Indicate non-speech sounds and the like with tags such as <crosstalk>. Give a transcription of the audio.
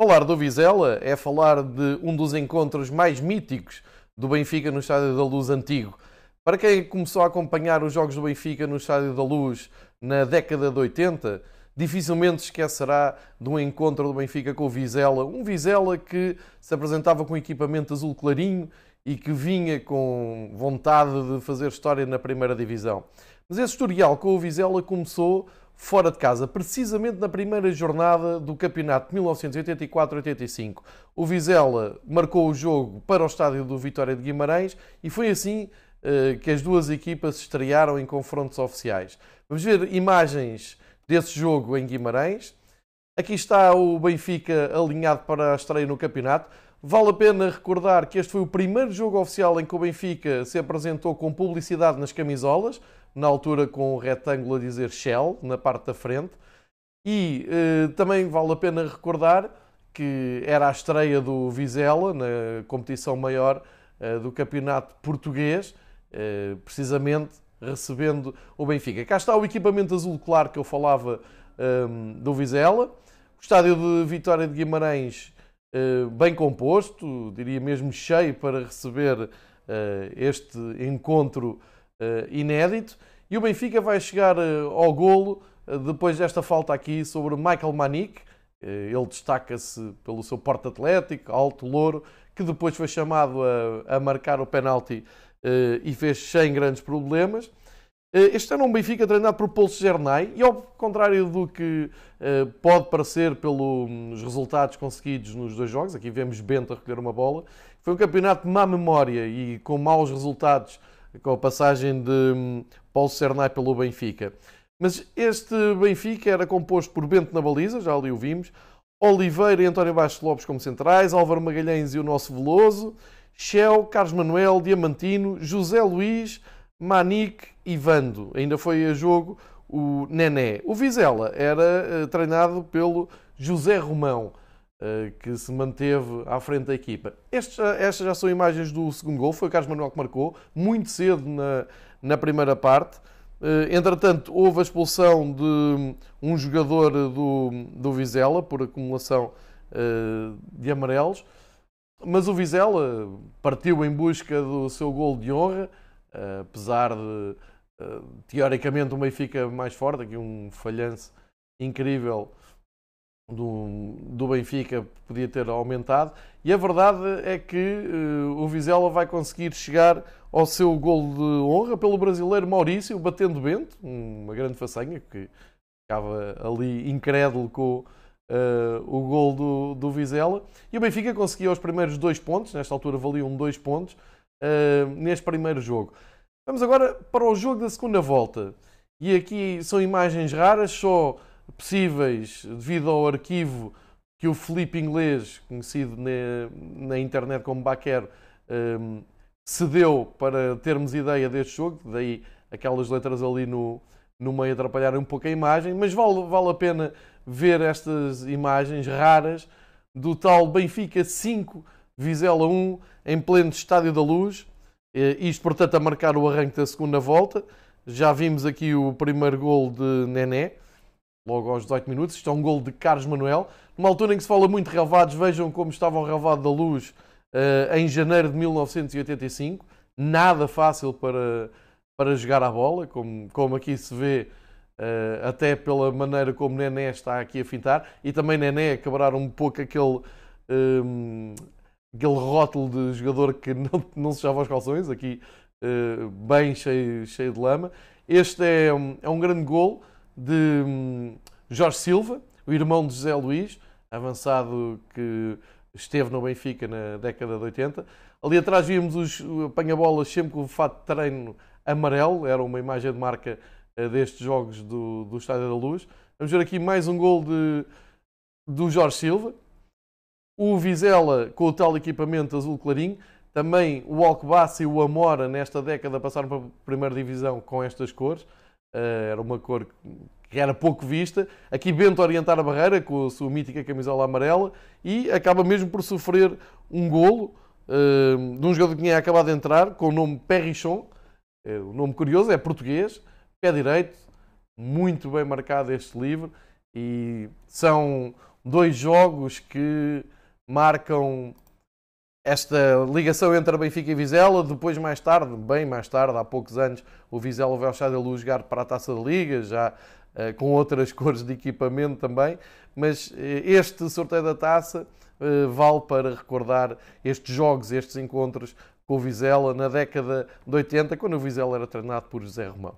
Falar do Vizela é falar de um dos encontros mais míticos do Benfica no Estádio da Luz antigo. Para quem começou a acompanhar os jogos do Benfica no Estádio da Luz na década de 80, dificilmente esquecerá de um encontro do Benfica com o Vizela. Um Vizela que se apresentava com equipamento azul clarinho e que vinha com vontade de fazer história na primeira divisão. Mas esse historial com o Vizela começou fora de casa, precisamente na primeira jornada do campeonato de 1984-85. O Vizela marcou o jogo para o estádio do Vitória de Guimarães e foi assim uh, que as duas equipas se estrearam em confrontos oficiais. Vamos ver imagens desse jogo em Guimarães. Aqui está o Benfica alinhado para a estreia no campeonato. Vale a pena recordar que este foi o primeiro jogo oficial em que o Benfica se apresentou com publicidade nas camisolas na altura com o retângulo a dizer Shell na parte da frente. E eh, também vale a pena recordar que era a estreia do Vizela na competição maior eh, do campeonato português, eh, precisamente recebendo o Benfica. Cá está o equipamento azul claro que eu falava ehm, do Vizela. O estádio de Vitória de Guimarães bem composto, diria mesmo cheio para receber este encontro inédito. E o Benfica vai chegar eh, ao golo eh, depois desta falta aqui sobre Michael Manic. Eh, ele destaca-se pelo seu porte atlético, alto, louro, que depois foi chamado a, a marcar o penalti e fez sem grandes problemas. Este ano um Benfica treinado por Paulo Gernay e ao contrário do que pode parecer pelos resultados conseguidos nos dois jogos, aqui vemos Bento a recolher uma bola, foi um campeonato de má memória e com maus resultados com a passagem de hum, Paulo Cernay pelo Benfica. Mas este Benfica era composto por Bento na baliza, já ali o vimos, Oliveira e António Baixo Lopes como centrais, Álvaro Magalhães e o nosso Veloso, Shell, Carlos Manuel, Diamantino, José Luís, Manique e Vando. Ainda foi a jogo o Nené. O Vizela era uh, treinado pelo José Romão. Eh, que se manteve à frente da equipa. Estes, estas já são imagens do segundo gol, foi o Carlos Manuel que marcou, muito cedo na, na primeira parte. Eh, entretanto, houve a expulsão de um jogador do, do Vizela por acumulação eh, de amarelos, mas o Vizela partiu em busca do seu gol de honra, apesar de teoricamente o Benfica mais forte, aqui um falhanço incrível do, do Benfica podia ter aumentado. E a verdade é que uh, o Vizela vai conseguir chegar ao seu gol de honra pelo brasileiro Maurício, batendo Bento, uma grande façanha, que ficava ali incrédulo com uh, o gol do, do Vizela. E o Benfica conseguiu os primeiros dois pontos, nesta altura valiam dois pontos, uh, neste primeiro jogo. Vamos agora para o jogo da segunda volta. E aqui são imagens raras, só possíveis devido ao arquivo que o Felipe Inglês, conhecido na, na internet como Baquer, um, cedeu para termos ideia deste jogo, daí aquelas letras ali no, no meio atrapalharem um pouco a imagem, mas vale, vale a pena ver estas imagens raras do tal Benfica 5, Vizela 1, em pleno Estádio da Luz, isto portanto a marcar o arranque da segunda volta. Já vimos aqui o primeiro gol de Nené, logo aos 18 minutos. Isto é um gol de Carlos Manuel. Numa altura em que se fala muito de relevados, vejam como estava o relevado da luz uh, em janeiro de 1985. Nada fácil para, para jogar a bola, como, como aqui se vê, uh, até pela maneira como Nené está aqui a fintar. E também Nené quebrar um pouco aquele. Um, aquele rótulo de jogador que <laughs> não, não se chava aos calções, aqui uh, bem cheio, cheio de lama. Este é, é um grande gol de hum, Jorge Silva, o irmão de José Luís, avançado que esteve no Benfica na década de 80. Ali atrás víamos os apanha-bolas sempre com o fato de treino amarelo, era uma imagem de marca eh, destes jogos do, do Estádio da Luz. Vamos ver aqui mais um gol de, do Jorge Silva. O Vizela com o tal equipamento azul clarinho. Também o Alcobaça e o Amora nesta década passaram para a primeira divisão com estas cores. Eh, era uma cor que era pouco vista. Aqui Bento orientar a barreira com a sua mítica camisola amarela e acaba mesmo por sofrer um golo uh, de um jogador que tinha acabado de entrar com o nome Perrichon. É, o nome curioso é português, pé direito, muito bem marcado este livro e são dois jogos que marcam esta ligação entre Benfica e Vizela. Depois, mais tarde, bem mais tarde, há poucos anos, o Vizela vai ao Estádio Luz jogar para a Taça da Liga, já uh, com outras <laughs> cores de equipamento também. Mas uh, este sorteio da taça uh, vale para recordar estes jogos, estes encontros com o Vizela na década de 80, quando o Vizela era treinado por José Romão.